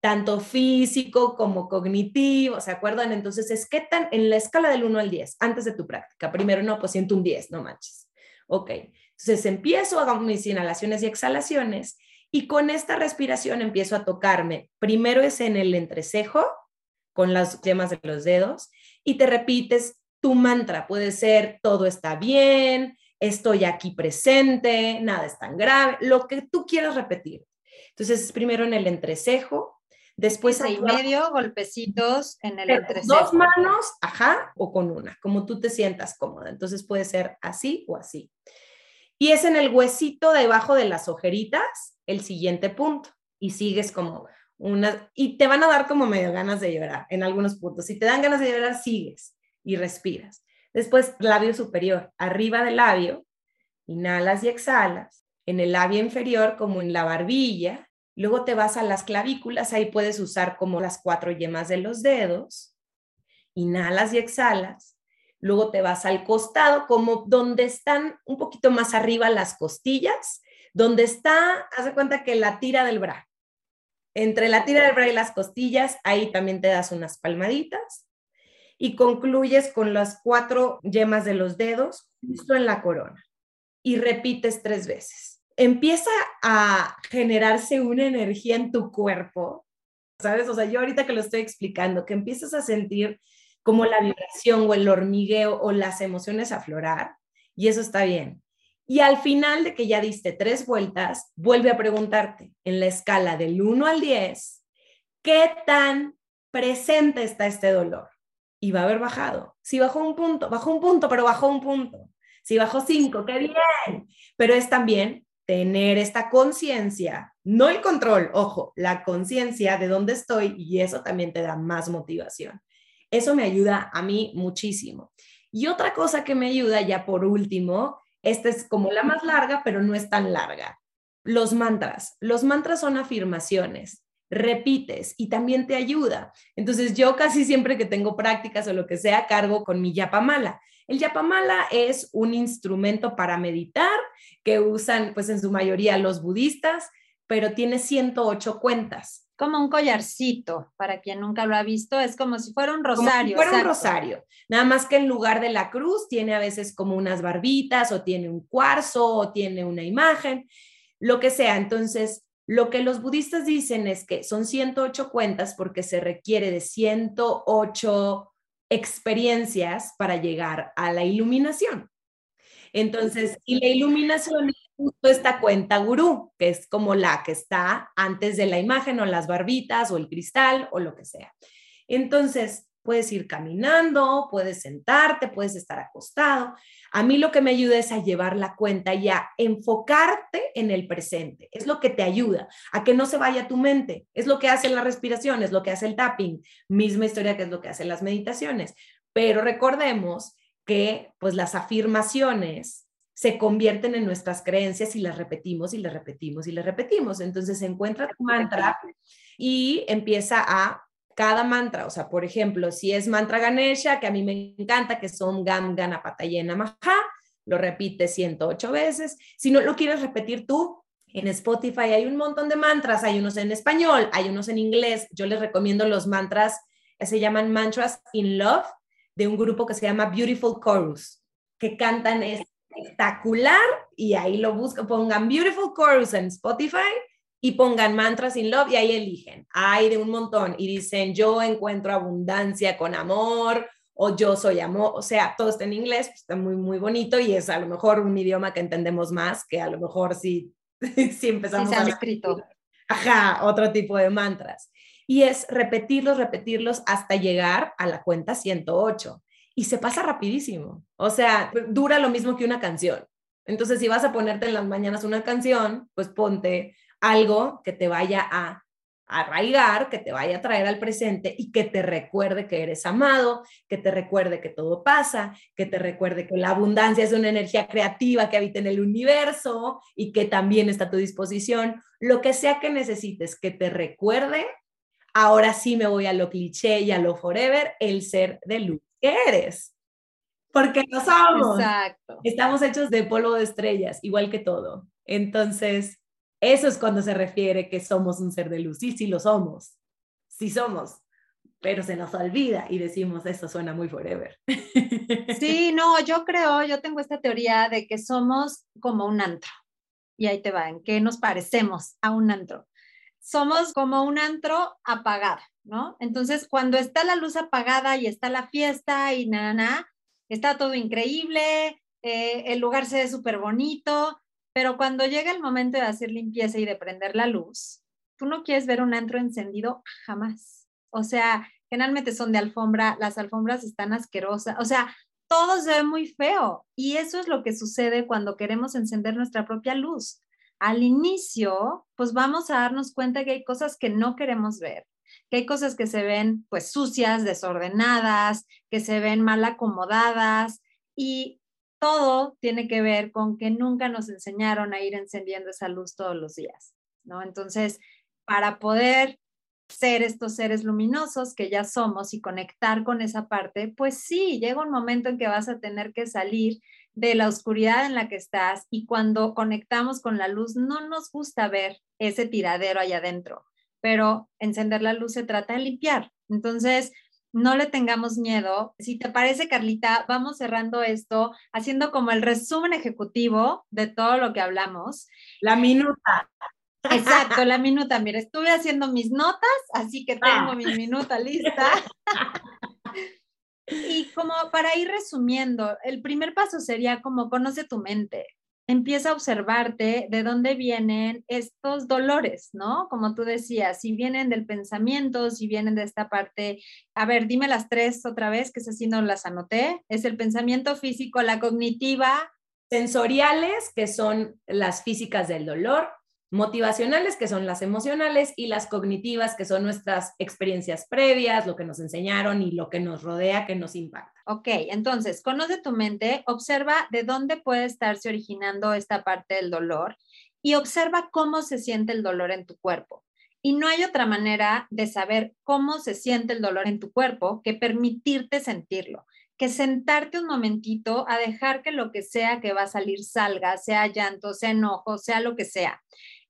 Tanto físico como cognitivo, ¿se acuerdan? Entonces, es qué tan, en la escala del 1 al 10, antes de tu práctica. Primero, no, pues siento un 10, no manches. Ok, entonces empiezo, hago mis inhalaciones y exhalaciones y con esta respiración empiezo a tocarme. Primero es en el entrecejo, con las yemas de los dedos, y te repites tu mantra. Puede ser todo está bien, estoy aquí presente, nada es tan grave, lo que tú quieras repetir. Entonces, primero en el entrecejo, después ahí medio, golpecitos en el entrecejo. Dos manos, ajá, o con una, como tú te sientas cómoda. Entonces puede ser así o así. Y es en el huesito debajo de las ojeritas el siguiente punto. Y sigues como una, y te van a dar como medio ganas de llorar en algunos puntos. Si te dan ganas de llorar, sigues y respiras. Después, labio superior, arriba del labio, inhalas y exhalas. En el labio inferior, como en la barbilla. Luego te vas a las clavículas, ahí puedes usar como las cuatro yemas de los dedos. Inhalas y exhalas luego te vas al costado, como donde están un poquito más arriba las costillas, donde está, haz de cuenta que la tira del bra. Entre la tira del bra y las costillas, ahí también te das unas palmaditas y concluyes con las cuatro yemas de los dedos justo en la corona y repites tres veces. Empieza a generarse una energía en tu cuerpo, ¿sabes? O sea, yo ahorita que lo estoy explicando, que empiezas a sentir como la vibración o el hormigueo o las emociones aflorar y eso está bien. Y al final de que ya diste tres vueltas, vuelve a preguntarte en la escala del 1 al 10, ¿qué tan presente está este dolor? Y va a haber bajado. Si bajó un punto, bajó un punto, pero bajó un punto. Si bajó cinco, qué bien. Pero es también tener esta conciencia, no el control, ojo, la conciencia de dónde estoy y eso también te da más motivación. Eso me ayuda a mí muchísimo. Y otra cosa que me ayuda ya por último, esta es como la más larga, pero no es tan larga. Los mantras. Los mantras son afirmaciones. Repites y también te ayuda. Entonces yo casi siempre que tengo prácticas o lo que sea, cargo con mi yapamala. El yapamala es un instrumento para meditar que usan pues en su mayoría los budistas, pero tiene 108 cuentas como un collarcito, para quien nunca lo ha visto, es como si fuera un rosario. Como si fuera un rosario, nada más que en lugar de la cruz tiene a veces como unas barbitas o tiene un cuarzo o tiene una imagen, lo que sea. Entonces, lo que los budistas dicen es que son 108 cuentas porque se requiere de 108 experiencias para llegar a la iluminación. Entonces, y la iluminación justo esta cuenta gurú, que es como la que está antes de la imagen o las barbitas o el cristal o lo que sea. Entonces, puedes ir caminando, puedes sentarte, puedes estar acostado. A mí lo que me ayuda es a llevar la cuenta y a enfocarte en el presente. Es lo que te ayuda a que no se vaya tu mente. Es lo que hace la respiración, es lo que hace el tapping. Misma historia que es lo que hacen las meditaciones. Pero recordemos que pues las afirmaciones se convierten en nuestras creencias y las repetimos y las repetimos y las repetimos. Entonces se encuentra tu mantra y empieza a cada mantra, o sea, por ejemplo, si es mantra Ganesha, que a mí me encanta, que son Gam Ganapatayena Maha, lo repite 108 veces. Si no lo quieres repetir tú, en Spotify hay un montón de mantras, hay unos en español, hay unos en inglés. Yo les recomiendo los mantras, se llaman Mantras in Love, de un grupo que se llama Beautiful Chorus, que cantan es espectacular y ahí lo buscan, pongan Beautiful Chorus en Spotify y pongan Mantras in Love y ahí eligen. Hay de un montón y dicen yo encuentro abundancia con amor o yo soy amor, o sea, todo está en inglés, pues, está muy, muy bonito y es a lo mejor un idioma que entendemos más que a lo mejor si, *laughs* si empezamos a escrito. Ajá, otro tipo de mantras. Y es repetirlos, repetirlos hasta llegar a la cuenta 108 y se pasa rapidísimo. O sea, dura lo mismo que una canción. Entonces, si vas a ponerte en las mañanas una canción, pues ponte algo que te vaya a arraigar, que te vaya a traer al presente y que te recuerde que eres amado, que te recuerde que todo pasa, que te recuerde que la abundancia es una energía creativa que habita en el universo y que también está a tu disposición. Lo que sea que necesites que te recuerde, ahora sí me voy a lo cliché y a lo forever, el ser de luz eres. Porque no somos. Exacto. Estamos hechos de polvo de estrellas, igual que todo. Entonces, eso es cuando se refiere que somos un ser de luz. Sí, sí lo somos. Sí somos. Pero se nos olvida y decimos, eso suena muy forever. *laughs* Sí, no, yo creo, yo tengo esta teoría de que somos como un antro. Y ahí te va, en qué nos parecemos a un antro. Somos como un antro apagado. ¿no? Entonces, cuando está la luz apagada y está la fiesta y nada, na, está todo increíble, eh, el lugar se ve súper bonito, pero cuando llega el momento de hacer limpieza y de prender la luz, tú no quieres ver un antro encendido jamás. O sea, generalmente son de alfombra, las alfombras están asquerosas, o sea, todo se ve muy feo. Y eso es lo que sucede cuando queremos encender nuestra propia luz. Al inicio, pues vamos a darnos cuenta que hay cosas que no queremos ver, que hay cosas que se ven pues sucias, desordenadas, que se ven mal acomodadas y todo tiene que ver con que nunca nos enseñaron a ir encendiendo esa luz todos los días, ¿no? Entonces, para poder ser estos seres luminosos que ya somos y conectar con esa parte, pues sí, llega un momento en que vas a tener que salir de la oscuridad en la que estás y cuando conectamos con la luz no nos gusta ver ese tiradero allá adentro, pero encender la luz se trata de limpiar. Entonces, no le tengamos miedo. Si te parece, Carlita, vamos cerrando esto haciendo como el resumen ejecutivo de todo lo que hablamos. La minuta. Exacto, la *laughs* minuta. Mira, estuve haciendo mis notas, así que tengo ah. mi minuta lista. y como para ir resumiendo, el primer paso sería como conoce tu mente. Empieza a observarte de dónde vienen estos dolores, ¿no? Como tú decías, si vienen del pensamiento, si vienen de esta parte, a ver, dime las tres otra vez, que si no las anoté. Es el pensamiento físico, la cognitiva. Sensoriales, que son las físicas del dolor, motivacionales, que son las emocionales, y las cognitivas, que son nuestras experiencias previas, lo que nos enseñaron y lo que nos rodea, que nos impacta. Ok, entonces, conoce tu mente, observa de dónde puede estarse originando esta parte del dolor y observa cómo se siente el dolor en tu cuerpo. Y no hay otra manera de saber cómo se siente el dolor en tu cuerpo que permitirte sentirlo que sentarte un momentito a dejar que lo que sea que va a salir salga, sea llanto, sea enojo, sea lo que sea.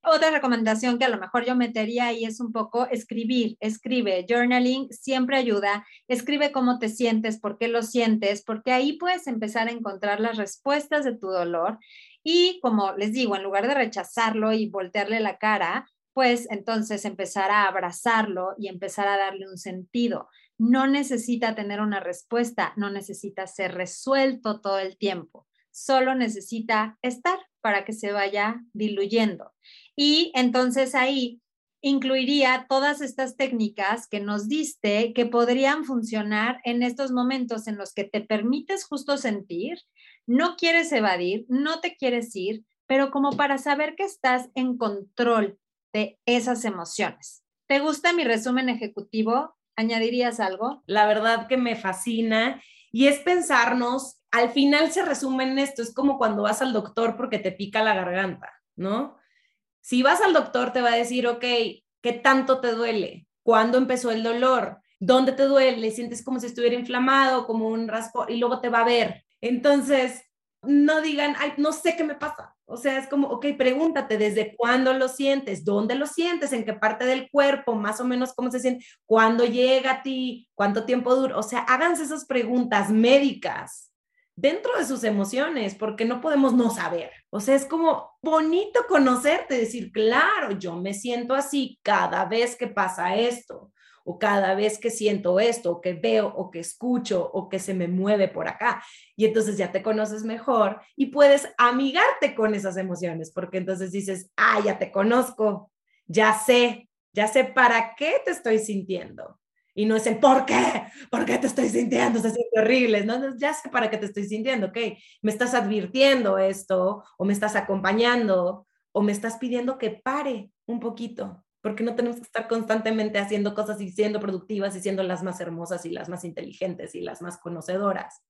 Otra recomendación que a lo mejor yo metería ahí es un poco escribir, escribe, journaling siempre ayuda, escribe cómo te sientes, por qué lo sientes, porque ahí puedes empezar a encontrar las respuestas de tu dolor y como les digo, en lugar de rechazarlo y voltearle la cara, pues entonces empezar a abrazarlo y empezar a darle un sentido. No necesita tener una respuesta, no necesita ser resuelto todo el tiempo, solo necesita estar para que se vaya diluyendo. Y entonces ahí incluiría todas estas técnicas que nos diste que podrían funcionar en estos momentos en los que te permites justo sentir, no quieres evadir, no te quieres ir, pero como para saber que estás en control de esas emociones. ¿Te gusta mi resumen ejecutivo? ¿Añadirías algo? La verdad que me fascina y es pensarnos, al final se resume en esto, es como cuando vas al doctor porque te pica la garganta, ¿no? Si vas al doctor, te va a decir, ok, ¿qué tanto te duele? ¿Cuándo empezó el dolor? ¿Dónde te duele? Sientes como si estuviera inflamado, como un raspo, y luego te va a ver. Entonces, no digan, ay, no sé qué me pasa. O sea, es como, ok, pregúntate desde cuándo lo sientes, dónde lo sientes, en qué parte del cuerpo, más o menos cómo se siente, cuándo llega a ti, cuánto tiempo dura. O sea, háganse esas preguntas médicas dentro de sus emociones, porque no podemos no saber. O sea, es como bonito conocerte, decir, claro, yo me siento así cada vez que pasa esto, o cada vez que siento esto, o que veo, o que escucho, o que se me mueve por acá. Y entonces ya te conoces mejor y puedes amigarte con esas emociones, porque entonces dices, ah, ya te conozco, ya sé, ya sé para qué te estoy sintiendo y no es el por qué, por qué te estoy sintiendo, se siente horrible, ¿no? Ya sé para qué te estoy sintiendo, ok, me estás advirtiendo esto, o me estás acompañando, o me estás pidiendo que pare un poquito, porque no tenemos que estar constantemente haciendo cosas y siendo productivas y siendo las más hermosas y las más inteligentes y las más conocedoras.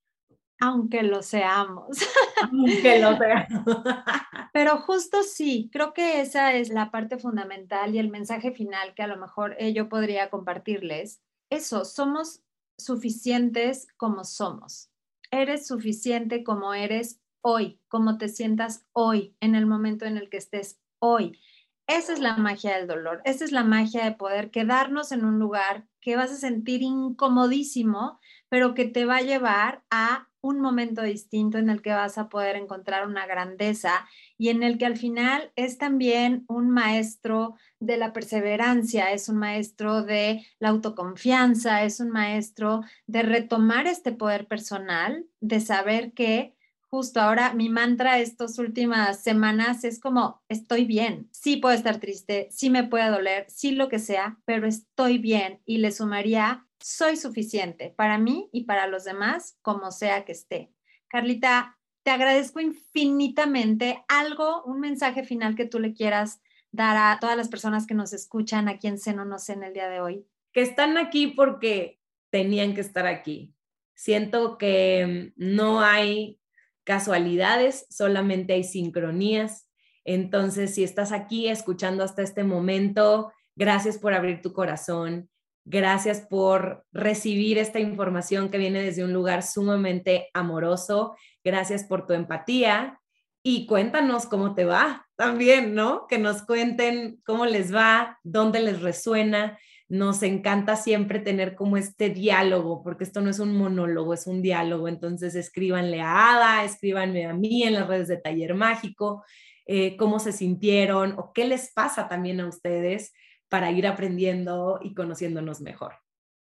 Aunque lo seamos. *laughs* Aunque lo seamos. *laughs* Pero justo sí, creo que esa es la parte fundamental y el mensaje final que a lo mejor eh, yo podría compartirles eso, somos suficientes como somos. Eres suficiente como eres hoy, como te sientas hoy, en el momento en el que estés hoy. Esa es la magia del dolor, esa es la magia de poder quedarnos en un lugar que vas a sentir incomodísimo, pero que te va a llevar a un momento distinto en el que vas a poder encontrar una grandeza y en el que al final es también un maestro de la perseverancia, es un maestro de la autoconfianza, es un maestro de retomar este poder personal, de saber que justo ahora mi mantra estas últimas semanas es como estoy bien, sí puedo estar triste, sí me puede doler, sí lo que sea, pero estoy bien y le sumaría soy suficiente para mí y para los demás, como sea que esté. Carlita, te agradezco infinitamente. Algo, un mensaje final que tú le quieras dar a todas las personas que nos escuchan aquí en Seno No sé en el día de hoy. Que están aquí porque tenían que estar aquí. Siento que no hay casualidades, solamente hay sincronías. Entonces, si estás aquí escuchando hasta este momento, gracias por abrir tu corazón, gracias por recibir esta información que viene desde un lugar sumamente amoroso, gracias por tu empatía y cuéntanos cómo te va también, ¿no? Que nos cuenten cómo les va, dónde les resuena. Nos encanta siempre tener como este diálogo, porque esto no es un monólogo, es un diálogo. Entonces escríbanle a Ada, escríbanme a mí en las redes de Taller Mágico, eh, cómo se sintieron o qué les pasa también a ustedes para ir aprendiendo y conociéndonos mejor.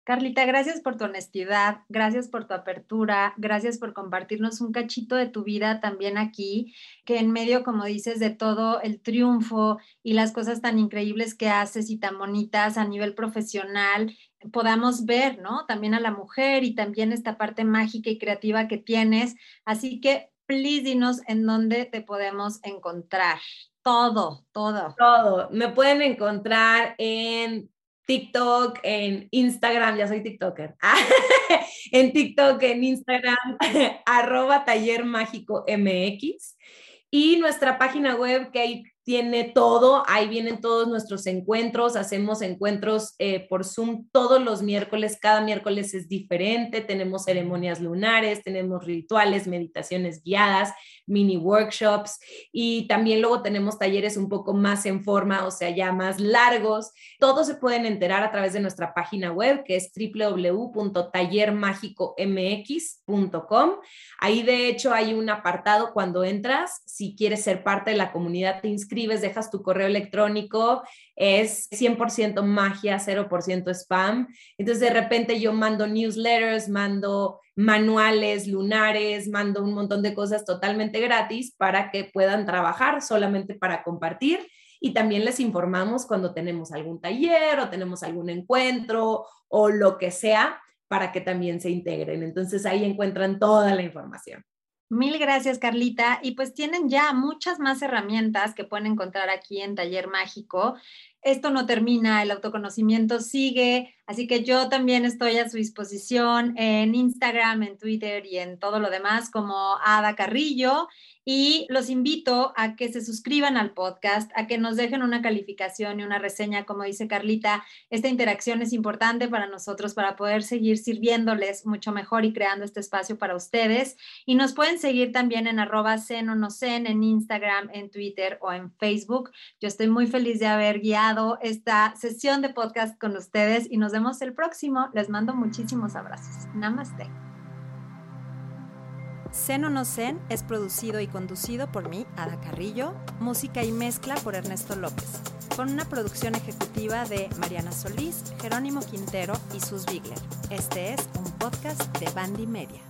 Carlita, gracias por tu honestidad, gracias por tu apertura, gracias por compartirnos un cachito de tu vida también aquí, que en medio, como dices, de todo el triunfo y las cosas tan increíbles que haces y tan bonitas a nivel profesional, podamos ver, ¿no? También a la mujer y también esta parte mágica y creativa que tienes. Así que, please, dinos en dónde te podemos encontrar. Todo, todo. Todo. Me pueden encontrar en TikTok, en Instagram, ya soy TikToker. *laughs* en TikTok, en Instagram, *laughs* arroba taller mágico MX. Y nuestra página web que hay tiene todo, ahí vienen todos nuestros encuentros, hacemos encuentros eh, por Zoom todos los miércoles, cada miércoles es diferente, tenemos ceremonias lunares, tenemos rituales, meditaciones guiadas, mini workshops y también luego tenemos talleres un poco más en forma, o sea, ya más largos. Todos se pueden enterar a través de nuestra página web que es www.tallermagicomx.com. Ahí de hecho hay un apartado cuando entras, si quieres ser parte de la comunidad, te inscribes dejas tu correo electrónico, es 100% magia, 0% spam. Entonces de repente yo mando newsletters, mando manuales lunares, mando un montón de cosas totalmente gratis para que puedan trabajar solamente para compartir. Y también les informamos cuando tenemos algún taller o tenemos algún encuentro o lo que sea para que también se integren. Entonces ahí encuentran toda la información. Mil gracias, Carlita. Y pues tienen ya muchas más herramientas que pueden encontrar aquí en Taller Mágico. Esto no termina, el autoconocimiento sigue, así que yo también estoy a su disposición en Instagram, en Twitter y en todo lo demás como Ada Carrillo y los invito a que se suscriban al podcast, a que nos dejen una calificación y una reseña, como dice Carlita. Esta interacción es importante para nosotros para poder seguir sirviéndoles mucho mejor y creando este espacio para ustedes. Y nos pueden seguir también en arroba sen en Instagram, en Twitter o en Facebook. Yo estoy muy feliz de haber guiado esta sesión de podcast con ustedes y nos vemos el próximo. Les mando muchísimos abrazos. Namaste. Zen o no Zen es producido y conducido por mí, Ada Carrillo, música y mezcla por Ernesto López, con una producción ejecutiva de Mariana Solís, Jerónimo Quintero y Sus Bigler. Este es un podcast de Bandy Media.